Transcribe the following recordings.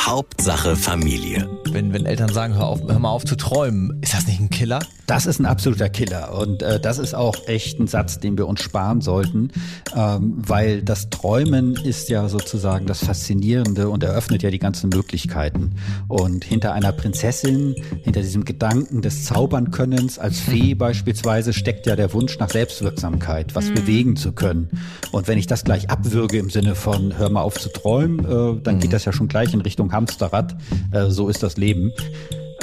Hauptsache Familie. Wenn, wenn Eltern sagen, hör, auf, hör mal auf zu träumen, ist das nicht ein Killer? Das ist ein absoluter Killer und äh, das ist auch echt ein Satz, den wir uns sparen sollten, ähm, weil das Träumen ist ja sozusagen das Faszinierende und eröffnet ja die ganzen Möglichkeiten. Und hinter einer Prinzessin, hinter diesem Gedanken des Zaubernkönnens als Fee beispielsweise steckt ja der Wunsch nach Selbstwirksamkeit, was mhm. bewegen zu können. Und wenn ich das gleich abwürge im Sinne von hör mal auf zu träumen, äh, dann mhm. geht das ja schon gleich in Richtung Hamsterrad. Äh, so ist das Leben.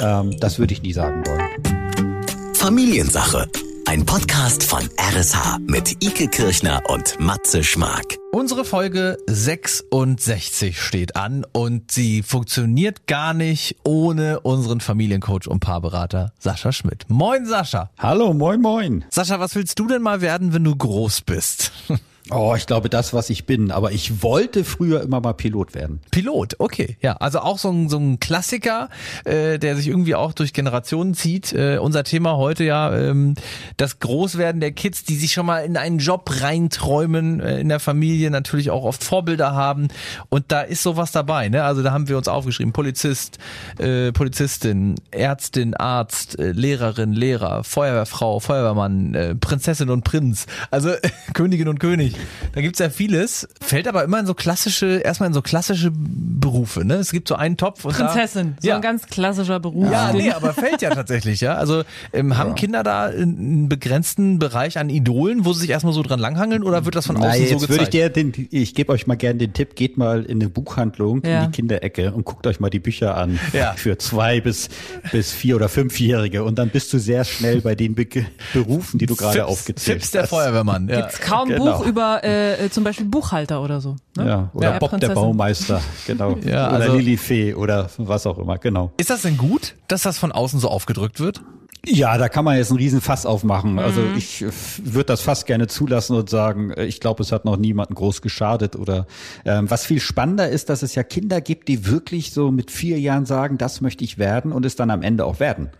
Ähm, das würde ich nie sagen wollen. Familiensache. Ein Podcast von RSH mit Ike Kirchner und Matze Schmark. Unsere Folge 66 steht an und sie funktioniert gar nicht ohne unseren Familiencoach und Paarberater Sascha Schmidt. Moin Sascha. Hallo, moin moin. Sascha, was willst du denn mal werden, wenn du groß bist? Oh, ich glaube, das, was ich bin. Aber ich wollte früher immer mal Pilot werden. Pilot, okay. Ja, also auch so ein, so ein Klassiker, äh, der sich irgendwie auch durch Generationen zieht. Äh, unser Thema heute ja ähm, das Großwerden der Kids, die sich schon mal in einen Job reinträumen, äh, in der Familie natürlich auch oft Vorbilder haben. Und da ist sowas dabei. Ne? Also da haben wir uns aufgeschrieben, Polizist, äh, Polizistin, Ärztin, Arzt, äh, Lehrerin, Lehrer, Feuerwehrfrau, Feuerwehrmann, äh, Prinzessin und Prinz. Also Königin und König. Da gibt's ja vieles, fällt aber immer in so klassische, erstmal in so klassische Berufe. Ne? Es gibt so einen Topf. Und Prinzessin, da, so ja. ein ganz klassischer Beruf. Ja, nee, aber fällt ja tatsächlich, ja. Also ähm, haben ja. Kinder da einen begrenzten Bereich an Idolen, wo sie sich erstmal so dran langhangeln oder wird das von außen Nein, so gezeigt? Würde ich dir den, ich gebe euch mal gerne den Tipp, geht mal in eine Buchhandlung ja. in die Kinderecke und guckt euch mal die Bücher an ja. für zwei bis, bis vier oder fünfjährige und dann bist du sehr schnell bei den Be Berufen, die du gerade aufgezählt hast. Tipps der Feuerwehrmann. Ja. Gibt's kaum genau. Buch über äh, äh, zum Beispiel Buchhalter oder so. Ne? Ja, oder ja, Bob der Baumeister, genau. ja, oder also, Lilifee oder was auch immer, genau. Ist das denn gut, dass das von außen so aufgedrückt wird? Ja, da kann man jetzt einen riesen Fass aufmachen. Also mhm. ich würde das fast gerne zulassen und sagen, äh, ich glaube, es hat noch niemanden groß geschadet oder ähm, was viel spannender ist, dass es ja Kinder gibt, die wirklich so mit vier Jahren sagen, das möchte ich werden und es dann am Ende auch werden.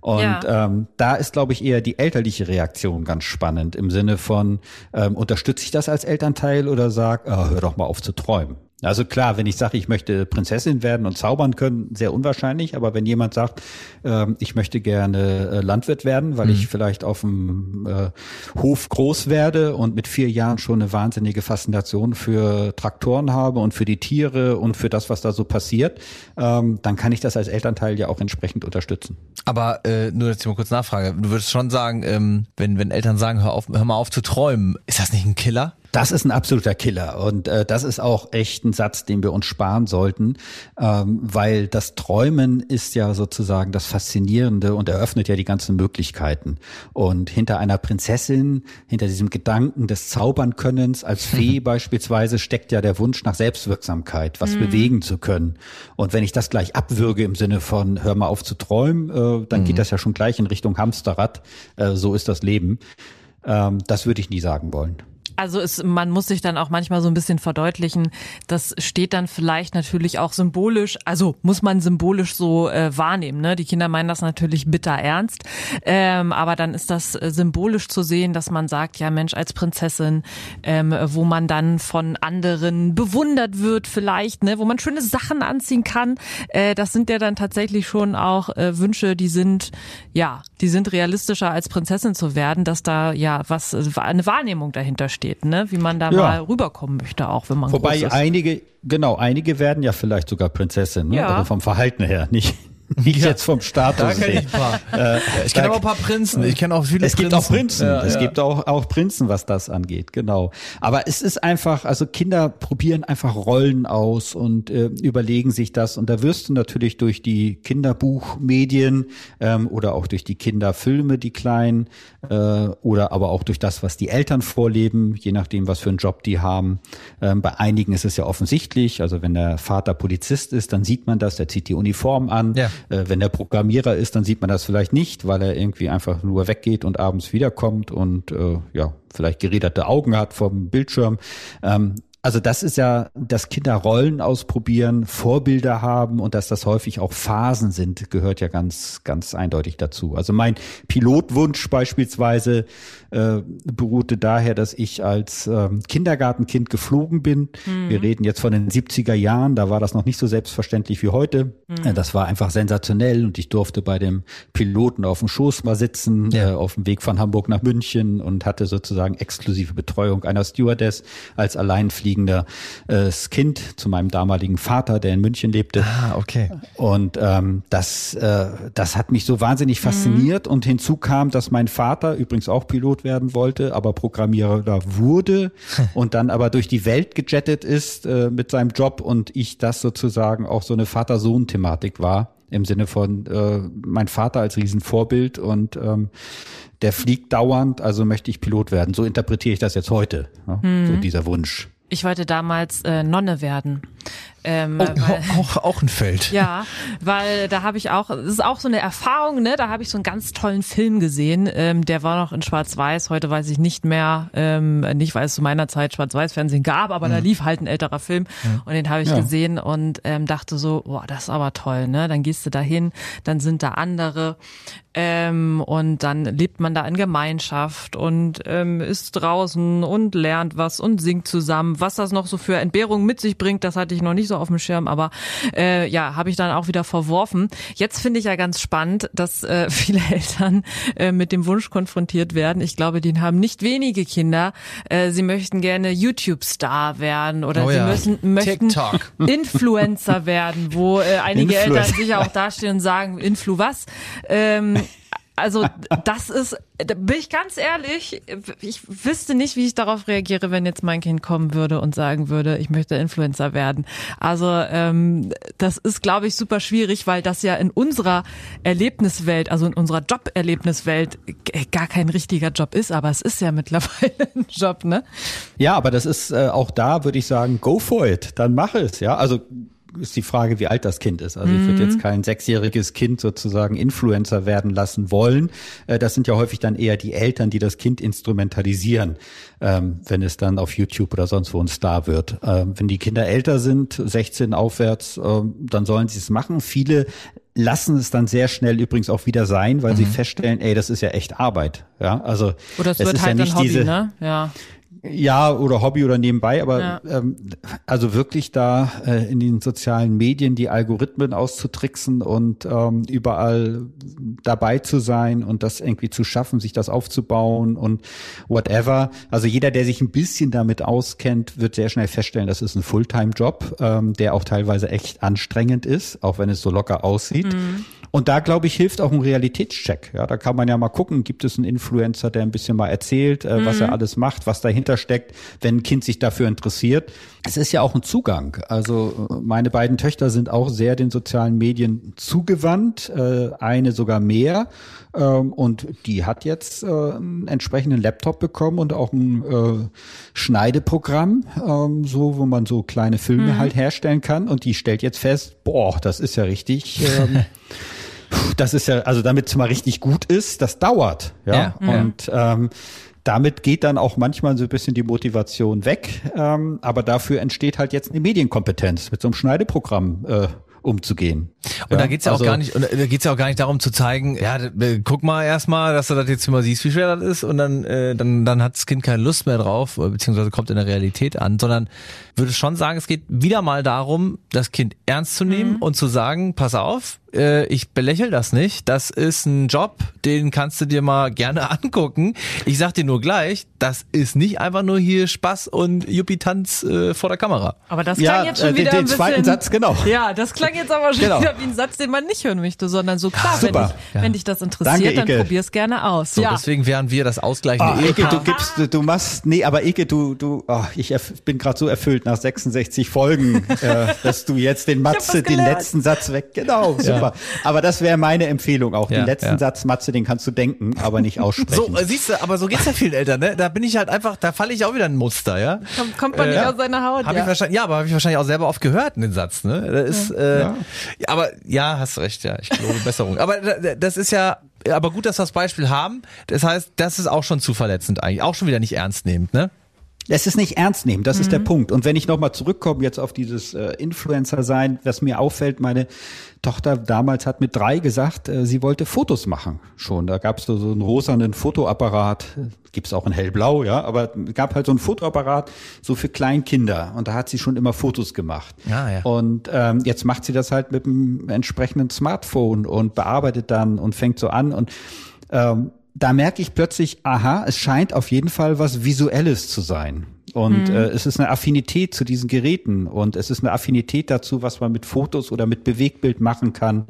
Und ja. ähm, da ist, glaube ich, eher die elterliche Reaktion ganz spannend im Sinne von, ähm, unterstütze ich das als Elternteil oder sag, oh, hör doch mal auf zu träumen. Also klar, wenn ich sage, ich möchte Prinzessin werden und zaubern können, sehr unwahrscheinlich. Aber wenn jemand sagt, äh, ich möchte gerne äh, Landwirt werden, weil mhm. ich vielleicht auf dem äh, Hof groß werde und mit vier Jahren schon eine wahnsinnige Faszination für Traktoren habe und für die Tiere und für das, was da so passiert, ähm, dann kann ich das als Elternteil ja auch entsprechend unterstützen. Aber äh, nur jetzt mal kurz nachfrage. Du würdest schon sagen, ähm, wenn, wenn Eltern sagen, hör, auf, hör mal auf zu träumen, ist das nicht ein Killer? Das ist ein absoluter Killer und äh, das ist auch echt ein Satz, den wir uns sparen sollten, ähm, weil das Träumen ist ja sozusagen das Faszinierende und eröffnet ja die ganzen Möglichkeiten. Und hinter einer Prinzessin, hinter diesem Gedanken des Zaubernkönnens als Fee beispielsweise steckt ja der Wunsch nach Selbstwirksamkeit, was mhm. bewegen zu können. Und wenn ich das gleich abwürge im Sinne von hör mal auf zu träumen, äh, dann mhm. geht das ja schon gleich in Richtung Hamsterrad. Äh, so ist das Leben. Ähm, das würde ich nie sagen wollen. Also es, man muss sich dann auch manchmal so ein bisschen verdeutlichen, das steht dann vielleicht natürlich auch symbolisch, also muss man symbolisch so äh, wahrnehmen. Ne? Die Kinder meinen das natürlich bitter ernst, ähm, aber dann ist das äh, symbolisch zu sehen, dass man sagt, ja Mensch, als Prinzessin, ähm, wo man dann von anderen bewundert wird vielleicht, ne? wo man schöne Sachen anziehen kann. Äh, das sind ja dann tatsächlich schon auch äh, Wünsche, die sind, ja, die sind realistischer als Prinzessin zu werden, dass da ja was, eine Wahrnehmung dahinter steht steht, ne? wie man da ja. mal rüberkommen möchte, auch wenn man Wobei einige, genau, einige werden ja vielleicht sogar Prinzessin, ne? ja. also vom Verhalten her, nicht, nicht ja. jetzt vom Status. Da kenne ich. Äh, ich kenne aber ein paar Prinzen. Ich kenne auch viele es Prinzen. Es gibt auch Prinzen. Ja, es ja. gibt auch, auch Prinzen, was das angeht. Genau. Aber es ist einfach, also Kinder probieren einfach Rollen aus und äh, überlegen sich das. Und da wirst du natürlich durch die Kinderbuchmedien ähm, oder auch durch die Kinderfilme, die kleinen, äh, oder aber auch durch das, was die Eltern vorleben, je nachdem, was für einen Job die haben. Ähm, bei einigen ist es ja offensichtlich. Also wenn der Vater Polizist ist, dann sieht man das, der zieht die Uniform an. Ja. Äh, wenn der Programmierer ist, dann sieht man das vielleicht nicht, weil er irgendwie einfach nur weggeht und abends wiederkommt und äh, ja, vielleicht geräderte Augen hat vom Bildschirm. Ähm, also das ist ja, dass Kinder Rollen ausprobieren, Vorbilder haben und dass das häufig auch Phasen sind, gehört ja ganz, ganz eindeutig dazu. Also mein Pilotwunsch beispielsweise äh, beruhte daher, dass ich als ähm, Kindergartenkind geflogen bin. Mhm. Wir reden jetzt von den 70er Jahren, da war das noch nicht so selbstverständlich wie heute. Mhm. Das war einfach sensationell und ich durfte bei dem Piloten auf dem Schoß mal sitzen, ja. äh, auf dem Weg von Hamburg nach München und hatte sozusagen exklusive Betreuung einer Stewardess als alleinfliegender äh, Kind zu meinem damaligen Vater, der in München lebte. Ah, okay. Und ähm, das, äh, das hat mich so wahnsinnig fasziniert mhm. und hinzu kam, dass mein Vater übrigens auch Pilot werden wollte, aber Programmierer wurde und dann aber durch die Welt gejettet ist äh, mit seinem Job und ich das sozusagen auch so eine Vater-Sohn-Thematik war im Sinne von äh, mein Vater als Riesenvorbild und ähm, der fliegt dauernd, also möchte ich Pilot werden. So interpretiere ich das jetzt heute, ja? mhm. so dieser Wunsch. Ich wollte damals äh, Nonne werden. Ähm, oh, weil, auch, auch ein Feld. Ja, weil da habe ich auch, das ist auch so eine Erfahrung, ne? Da habe ich so einen ganz tollen Film gesehen, ähm, der war noch in Schwarz-Weiß, heute weiß ich nicht mehr, ähm, nicht weil es zu meiner Zeit Schwarz-Weiß-Fernsehen gab, aber mhm. da lief halt ein älterer Film mhm. und den habe ich ja. gesehen und ähm, dachte so, boah, das ist aber toll, ne? Dann gehst du da hin, dann sind da andere ähm, und dann lebt man da in Gemeinschaft und ähm, ist draußen und lernt was und singt zusammen. Was das noch so für Entbehrungen mit sich bringt, das hatte ich noch nicht so auf dem Schirm, aber äh, ja, habe ich dann auch wieder verworfen. Jetzt finde ich ja ganz spannend, dass äh, viele Eltern äh, mit dem Wunsch konfrontiert werden. Ich glaube, die haben nicht wenige Kinder. Äh, sie möchten gerne YouTube-Star werden oder oh sie ja. müssen, möchten TikTok. Influencer werden, wo äh, einige Influ Eltern sicher auch dastehen und sagen, Influ was? Ähm, also das ist, da bin ich ganz ehrlich, ich wüsste nicht, wie ich darauf reagiere, wenn jetzt mein Kind kommen würde und sagen würde, ich möchte Influencer werden. Also ähm, das ist, glaube ich, super schwierig, weil das ja in unserer Erlebniswelt, also in unserer Joberlebniswelt gar kein richtiger Job ist, aber es ist ja mittlerweile ein Job, ne? Ja, aber das ist äh, auch da, würde ich sagen, go for it, dann mach es, ja. Also ist die Frage, wie alt das Kind ist. Also ich würde jetzt mhm. kein sechsjähriges Kind sozusagen Influencer werden lassen wollen. Äh, das sind ja häufig dann eher die Eltern, die das Kind instrumentalisieren, ähm, wenn es dann auf YouTube oder sonst wo ein Star wird. Ähm, wenn die Kinder älter sind, 16 aufwärts, ähm, dann sollen sie es machen. Viele lassen es dann sehr schnell übrigens auch wieder sein, weil mhm. sie feststellen, ey, das ist ja echt Arbeit. Ja, also oder es, es wird ist halt ja nicht Hobby, diese, ne? Ja. Ja, oder Hobby oder nebenbei, aber ja. ähm, also wirklich da äh, in den sozialen Medien die Algorithmen auszutricksen und ähm, überall dabei zu sein und das irgendwie zu schaffen, sich das aufzubauen und whatever. Also jeder, der sich ein bisschen damit auskennt, wird sehr schnell feststellen, das ist ein Fulltime-Job, ähm, der auch teilweise echt anstrengend ist, auch wenn es so locker aussieht. Mhm. Und da, glaube ich, hilft auch ein Realitätscheck. Ja, da kann man ja mal gucken, gibt es einen Influencer, der ein bisschen mal erzählt, äh, mhm. was er alles macht, was dahinter steckt, wenn ein Kind sich dafür interessiert. Es ist ja auch ein Zugang. Also meine beiden Töchter sind auch sehr den sozialen Medien zugewandt, äh, eine sogar mehr. Ähm, und die hat jetzt äh, einen entsprechenden Laptop bekommen und auch ein äh, Schneideprogramm, ähm, so wo man so kleine Filme mhm. halt herstellen kann. Und die stellt jetzt fest, boah, das ist ja richtig. Ähm, das ist ja, also damit es mal richtig gut ist, das dauert. Ja. ja. Und ähm, damit geht dann auch manchmal so ein bisschen die Motivation weg. Ähm, aber dafür entsteht halt jetzt eine Medienkompetenz mit so einem Schneideprogramm. Äh, umzugehen. Und ja, da geht's ja also, auch gar nicht, und da geht's ja auch gar nicht darum zu zeigen, ja, guck mal erstmal, dass du das jetzt immer siehst, wie schwer das ist, und dann, äh, dann, dann hat das Kind keine Lust mehr drauf, beziehungsweise kommt in der Realität an, sondern würde schon sagen, es geht wieder mal darum, das Kind ernst zu nehmen mhm. und zu sagen, pass auf, äh, ich belächel das nicht. Das ist ein Job, den kannst du dir mal gerne angucken. Ich sag dir nur gleich, das ist nicht einfach nur hier Spaß und Juppie-Tanz äh, vor der Kamera. Aber das klang ja, jetzt schon äh, wieder den, den bisschen, zweiten Satz, genau. Ja, das klang jetzt aber schon genau. wieder wie ein Satz, den man nicht hören möchte, sondern so klar, ja, wenn, dich, ja. wenn dich das interessiert, Danke, dann probier's gerne aus. So, ja. deswegen wären wir das ausgleichende oh, Eke, du gibst, du machst, nee, aber Eke, du, du, oh, ich bin gerade so erfüllt nach 66 Folgen, äh, dass du jetzt den Matze, den letzten Satz weg, genau, super. Aber das wäre meine Empfehlung auch. Ja, den letzten ja. Satz, Matze, den kannst du denken, aber nicht aussprechen. So, äh, siehst du, aber so geht's ja vielen Eltern, ne? Da bin ich halt einfach, da falle ich auch wieder ein Muster, ja? Kommt, kommt man äh, nicht aus seiner Haut, hab ja. Ich wahrscheinlich, ja, aber habe ich wahrscheinlich auch selber oft gehört, den Satz, ne? Das ist, äh, aber ja, hast recht, ja. Ich glaube Besserung. Aber das ist ja, aber gut, dass wir das Beispiel haben. Das heißt, das ist auch schon zu verletzend eigentlich. Auch schon wieder nicht ernst nehmend, ne? Es ist nicht ernst nehmen, das mhm. ist der mhm. Punkt. Und wenn ich nochmal zurückkomme jetzt auf dieses äh, Influencer sein, was mir auffällt, meine Tochter damals hat mit drei gesagt, äh, sie wollte Fotos machen schon. Da gab es so, so einen rosanen Fotoapparat, gibt's auch in hellblau, ja, aber gab halt so einen Fotoapparat so für Kleinkinder und da hat sie schon immer Fotos gemacht. Ah, ja. Und ähm, jetzt macht sie das halt mit einem entsprechenden Smartphone und bearbeitet dann und fängt so an und ähm, da merke ich plötzlich, aha, es scheint auf jeden Fall was Visuelles zu sein. Und mhm. äh, es ist eine Affinität zu diesen Geräten und es ist eine Affinität dazu, was man mit Fotos oder mit Bewegtbild machen kann.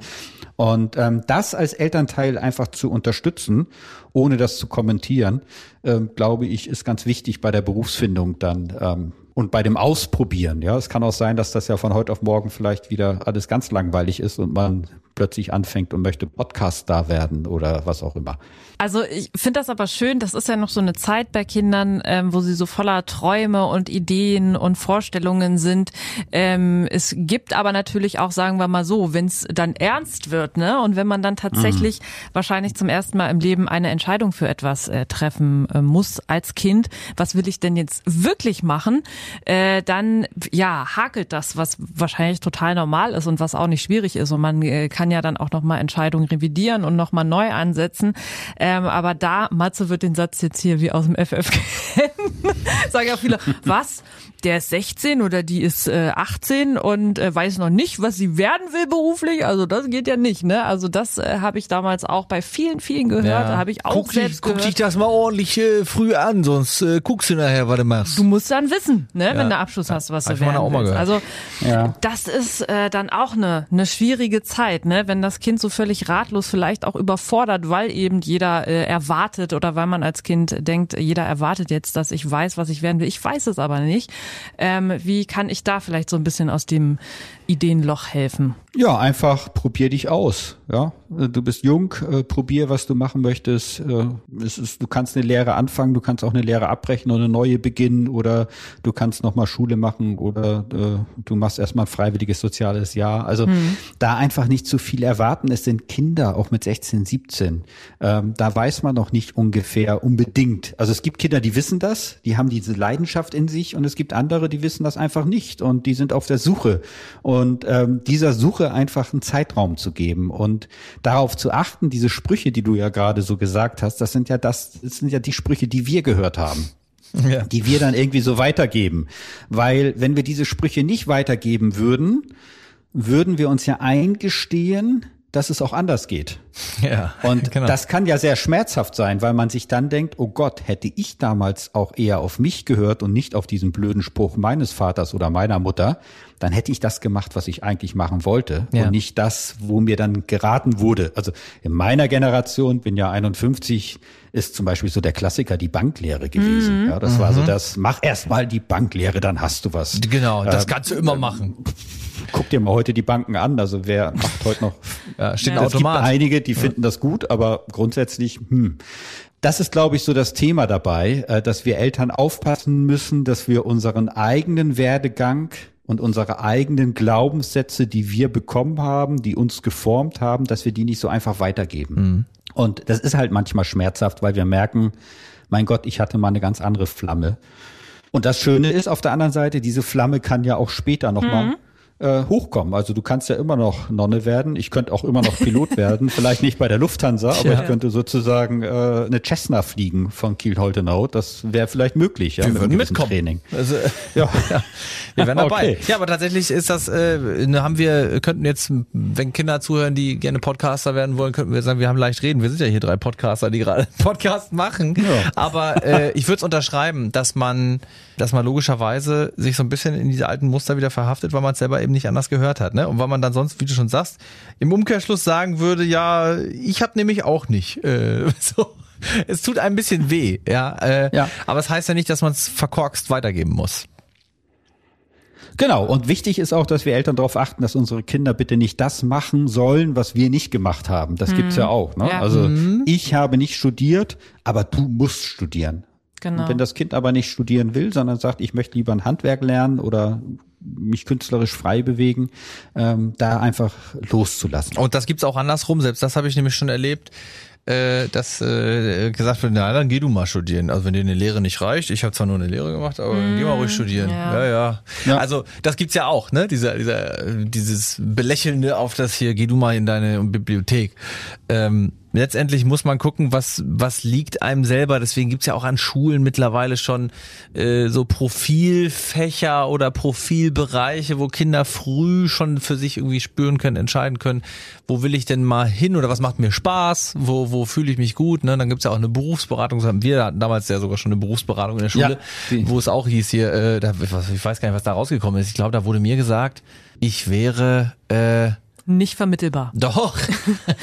Und ähm, das als Elternteil einfach zu unterstützen, ohne das zu kommentieren, äh, glaube ich, ist ganz wichtig bei der Berufsfindung dann ähm, und bei dem Ausprobieren. Ja, es kann auch sein, dass das ja von heute auf morgen vielleicht wieder alles ganz langweilig ist und man plötzlich anfängt und möchte Podcast-Star werden oder was auch immer. Also ich finde das aber schön, das ist ja noch so eine Zeit bei Kindern, ähm, wo sie so voller Träume und Ideen und Vorstellungen sind. Ähm, es gibt aber natürlich auch, sagen wir mal so, wenn es dann ernst wird, ne? Und wenn man dann tatsächlich mhm. wahrscheinlich zum ersten Mal im Leben eine Entscheidung für etwas äh, treffen äh, muss als Kind, was will ich denn jetzt wirklich machen, äh, dann ja hakelt das, was wahrscheinlich total normal ist und was auch nicht schwierig ist. Und man äh, kann ja dann auch nochmal Entscheidungen revidieren und nochmal neu ansetzen. Ähm, aber da, Matze wird den Satz jetzt hier wie aus dem FF kennen, sagen ja viele, was? Der ist 16 oder die ist äh, 18 und äh, weiß noch nicht, was sie werden will beruflich. Also das geht ja nicht, ne? Also das äh, habe ich damals auch bei vielen, vielen gehört. Ja. Da habe ich auch guck selbst dich, gehört. Guck dich das mal ordentlich äh, früh an, sonst äh, guckst du nachher, was du machst. Du musst dann wissen, ne, ja. wenn du Abschluss hast, was du werden auch willst. Also ja. das ist äh, dann auch eine, eine schwierige Zeit, ne? Wenn das Kind so völlig ratlos, vielleicht auch überfordert, weil eben jeder äh, erwartet oder weil man als Kind denkt, jeder erwartet jetzt, dass ich weiß, was ich werden will. Ich weiß es aber nicht. Ähm, wie kann ich da vielleicht so ein bisschen aus dem Ideenloch helfen? Ja, einfach probier dich aus. Ja, du bist jung, äh, probier, was du machen möchtest. Äh, es ist, du kannst eine Lehre anfangen, du kannst auch eine Lehre abbrechen und eine neue beginnen oder du kannst nochmal Schule machen oder äh, du machst erstmal ein freiwilliges soziales Jahr. Also mhm. da einfach nicht zu viel erwarten. Es sind Kinder, auch mit 16, 17. Ähm, da weiß man noch nicht ungefähr unbedingt. Also es gibt Kinder, die wissen das, die haben diese Leidenschaft in sich und es gibt andere, die wissen das einfach nicht und die sind auf der Suche. Und ähm, dieser Suche einfach einen Zeitraum zu geben und darauf zu achten, diese Sprüche, die du ja gerade so gesagt hast, das sind ja das, das sind ja die Sprüche, die wir gehört haben. Ja. die wir dann irgendwie so weitergeben. Weil wenn wir diese Sprüche nicht weitergeben würden, würden wir uns ja eingestehen, dass es auch anders geht. Ja, und genau. das kann ja sehr schmerzhaft sein, weil man sich dann denkt, oh Gott, hätte ich damals auch eher auf mich gehört und nicht auf diesen blöden Spruch meines Vaters oder meiner Mutter, dann hätte ich das gemacht, was ich eigentlich machen wollte ja. und nicht das, wo mir dann geraten wurde. Also in meiner Generation, bin ja 51, ist zum Beispiel so der Klassiker die Banklehre gewesen. Mhm. Ja, das mhm. war so mhm. das, mach erst mal die Banklehre, dann hast du was. Genau, das äh, kannst du immer machen. Guck dir mal heute die Banken an. Also wer macht heute noch? Ja, steht ja, es gibt einige, die finden das gut, aber grundsätzlich, hm. Das ist, glaube ich, so das Thema dabei, äh, dass wir Eltern aufpassen müssen, dass wir unseren eigenen Werdegang und unsere eigenen Glaubenssätze, die wir bekommen haben, die uns geformt haben, dass wir die nicht so einfach weitergeben. Mhm. Und das ist halt manchmal schmerzhaft, weil wir merken, mein Gott, ich hatte mal eine ganz andere Flamme. Und das Schöne ist auf der anderen Seite, diese Flamme kann ja auch später nochmal mhm äh, hochkommen. Also du kannst ja immer noch Nonne werden. Ich könnte auch immer noch Pilot werden. Vielleicht nicht bei der Lufthansa, aber ja. ich könnte sozusagen äh, eine Cessna fliegen von Kiel-Holtenau. Das wäre vielleicht möglich. Ja, wir mit würden mitkommen. Training. Also, ja. ja. wir wären dabei. Okay. Ja, aber tatsächlich ist das, äh, haben wir, könnten jetzt, wenn Kinder zuhören, die gerne Podcaster werden wollen, könnten wir sagen, wir haben leicht reden. Wir sind ja hier drei Podcaster, die gerade Podcast machen. Ja. Aber äh, ich würde es unterschreiben, dass man, dass man logischerweise sich so ein bisschen in diese alten Muster wieder verhaftet, weil man es selber eben eben nicht anders gehört hat. Ne? Und weil man dann sonst, wie du schon sagst, im Umkehrschluss sagen würde, ja, ich habe nämlich auch nicht. Äh, so. Es tut ein bisschen weh, ja. Äh, ja. Aber es das heißt ja nicht, dass man es verkorkst weitergeben muss. Genau, und wichtig ist auch, dass wir Eltern darauf achten, dass unsere Kinder bitte nicht das machen sollen, was wir nicht gemacht haben. Das mhm. gibt's ja auch. Ne? Ja. Also mhm. ich habe nicht studiert, aber du musst studieren. Genau. Und wenn das Kind aber nicht studieren will, sondern sagt, ich möchte lieber ein Handwerk lernen oder mich künstlerisch frei bewegen, ähm, da einfach loszulassen. Und das gibt's auch andersrum, selbst das habe ich nämlich schon erlebt, äh, dass äh, gesagt wird, na dann geh du mal studieren. Also wenn dir eine Lehre nicht reicht, ich habe zwar nur eine Lehre gemacht, aber mm, geh mal ruhig studieren. Ja. Ja, ja. ja. Also das gibt's ja auch, ne? Dieser, dieser, dieses Belächelnde auf das hier, geh du mal in deine Bibliothek. Ähm, letztendlich muss man gucken, was, was liegt einem selber. Deswegen gibt's ja auch an Schulen mittlerweile schon äh, so Profilfächer oder Profilbereiche, wo Kinder früh schon für sich irgendwie spüren können, entscheiden können, wo will ich denn mal hin oder was macht mir Spaß, wo, wo fühle ich mich gut. Ne? Dann gibt's ja auch eine Berufsberatung. Wir hatten damals ja sogar schon eine Berufsberatung in der Schule, ja, wo es auch hieß hier, äh, da, ich weiß gar nicht, was da rausgekommen ist. Ich glaube, da wurde mir gesagt, ich wäre äh, nicht vermittelbar. Doch.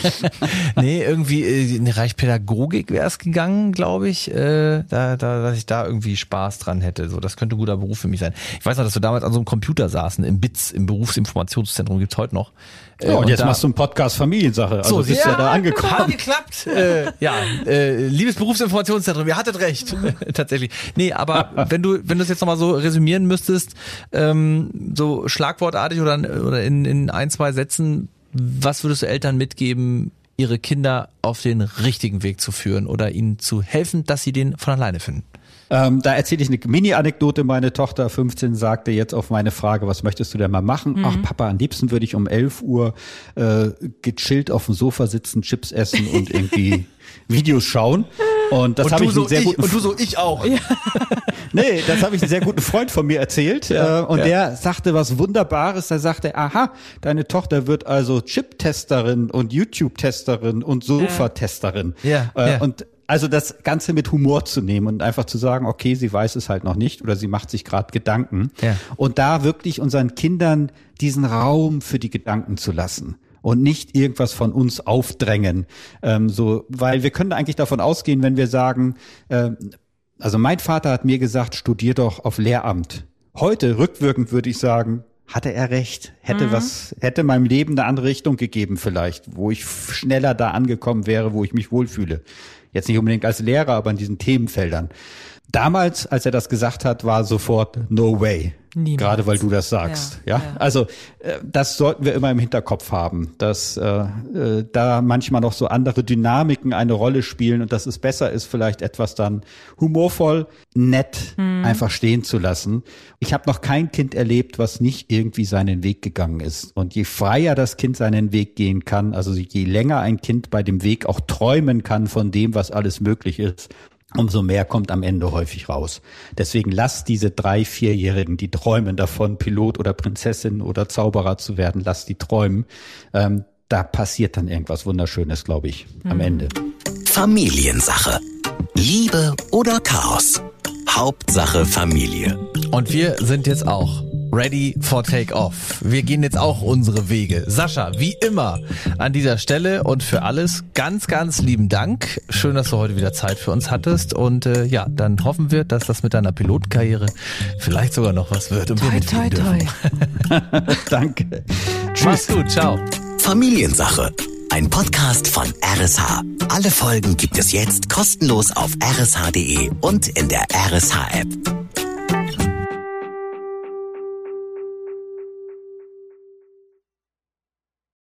nee, irgendwie äh, in Reich Pädagogik wäre es gegangen, glaube ich, äh, da, da, dass ich da irgendwie Spaß dran hätte. So, das könnte ein guter Beruf für mich sein. Ich weiß noch, dass wir damals an so einem Computer saßen, im BITS, im Berufsinformationszentrum, gibt's heute noch. Äh, ja, und, und jetzt da, machst du einen Podcast Familiensache. Also so, bist ja, ja da angekommen. Hat geklappt. äh, ja, äh, liebes Berufsinformationszentrum, ihr hattet recht. Tatsächlich. Nee, aber wenn du, wenn du es jetzt nochmal so resümieren müsstest, ähm, so schlagwortartig oder, oder in, in ein, zwei Sätzen, was würdest du Eltern mitgeben, ihre Kinder auf den richtigen Weg zu führen oder ihnen zu helfen, dass sie den von alleine finden? Ähm, da erzähle ich eine Mini-Anekdote. Meine Tochter 15 sagte jetzt auf meine Frage, was möchtest du denn mal machen? Mhm. Ach Papa, am liebsten würde ich um 11 Uhr äh, gechillt auf dem Sofa sitzen, Chips essen und irgendwie Videos schauen. Und das habe ich so einen sehr ich, guten Und du so, ich auch. Ja. nee, das habe ich einen sehr guten Freund von mir erzählt. Ja, äh, und ja. der sagte was Wunderbares. Da sagte, aha, deine Tochter wird also Chip-Testerin und YouTube-Testerin und Sofa-Testerin. Ja, äh, ja. Und also das Ganze mit Humor zu nehmen und einfach zu sagen, okay, sie weiß es halt noch nicht oder sie macht sich gerade Gedanken. Ja. Und da wirklich unseren Kindern diesen Raum für die Gedanken zu lassen und nicht irgendwas von uns aufdrängen. Ähm, so, weil wir können eigentlich davon ausgehen, wenn wir sagen, äh, also mein Vater hat mir gesagt, studier doch auf Lehramt. Heute rückwirkend würde ich sagen, hatte er recht, hätte mhm. was, hätte meinem Leben eine andere Richtung gegeben vielleicht, wo ich schneller da angekommen wäre, wo ich mich wohlfühle. Jetzt nicht unbedingt als Lehrer, aber in diesen Themenfeldern. Damals, als er das gesagt hat, war sofort no way. Niemals. Gerade weil du das sagst. Ja, ja? ja. also äh, das sollten wir immer im Hinterkopf haben, dass äh, äh, da manchmal noch so andere Dynamiken eine Rolle spielen und dass es besser ist, vielleicht etwas dann humorvoll, nett hm. einfach stehen zu lassen. Ich habe noch kein Kind erlebt, was nicht irgendwie seinen Weg gegangen ist. Und je freier das Kind seinen Weg gehen kann, also je länger ein Kind bei dem Weg auch träumen kann von dem, was alles möglich ist, umso mehr kommt am Ende häufig raus. Deswegen lass diese drei, vierjährigen, die träumen davon, Pilot oder Prinzessin oder Zauberer zu werden, lass die träumen. Ähm, da passiert dann irgendwas Wunderschönes, glaube ich, mhm. am Ende. Familiensache. Liebe oder Chaos? Hauptsache Familie. Und wir sind jetzt auch ready for take-off. Wir gehen jetzt auch unsere Wege. Sascha, wie immer an dieser Stelle und für alles ganz, ganz lieben Dank. Schön, dass du heute wieder Zeit für uns hattest. Und äh, ja, dann hoffen wir, dass das mit deiner Pilotenkarriere vielleicht sogar noch was wird. Und toi, wir toi, toi. Danke. Tschüss. Mach's gut, ciao. Familiensache. Ein Podcast von RSH. Alle Folgen gibt es jetzt kostenlos auf rsh.de und in der RSH-App.